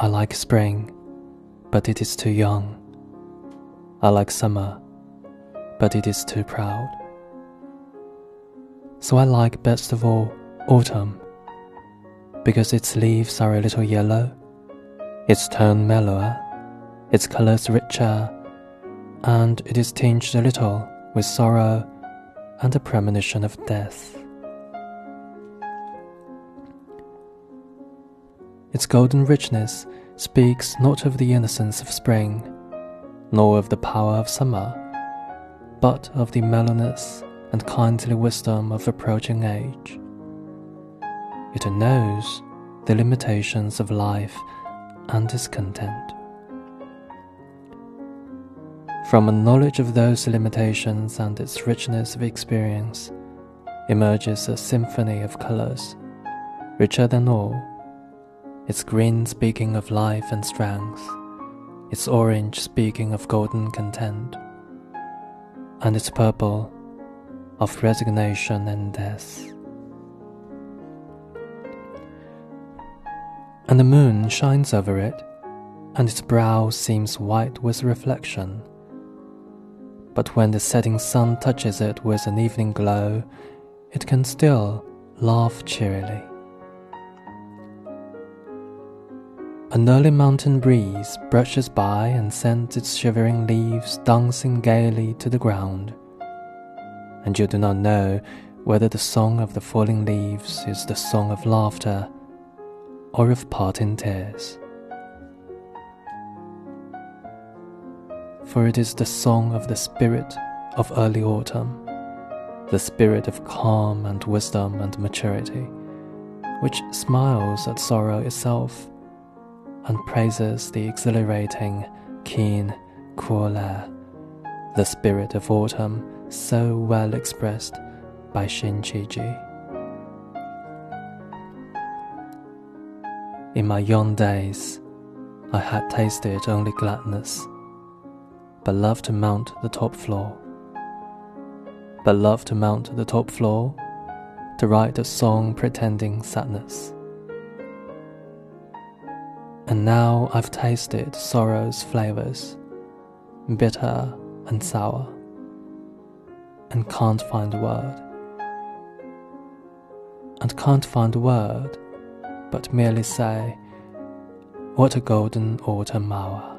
I like spring, but it is too young. I like summer, but it is too proud. So I like best of all autumn, because its leaves are a little yellow, its tone mellower, its colors richer, and it is tinged a little with sorrow and a premonition of death. Its golden richness speaks not of the innocence of spring, nor of the power of summer, but of the mellowness and kindly wisdom of approaching age. It knows the limitations of life and is content. From a knowledge of those limitations and its richness of experience emerges a symphony of colors, richer than all its green speaking of life and strength, its orange speaking of golden content, and its purple of resignation and death. And the moon shines over it, and its brow seems white with reflection. But when the setting sun touches it with an evening glow, it can still laugh cheerily. An early mountain breeze brushes by and sends its shivering leaves dancing gaily to the ground, and you do not know whether the song of the falling leaves is the song of laughter or of parting tears. For it is the song of the spirit of early autumn, the spirit of calm and wisdom and maturity, which smiles at sorrow itself and praises the exhilarating, keen, cool air, the spirit of autumn so well expressed by Hsin Ch'ichi. In my young days, I had tasted only gladness, but loved to mount the top floor. But loved to mount the top floor to write a song pretending sadness. And now I've tasted sorrow's flavors, bitter and sour, and can't find a word. And can't find a word, but merely say, What a golden autumn hour.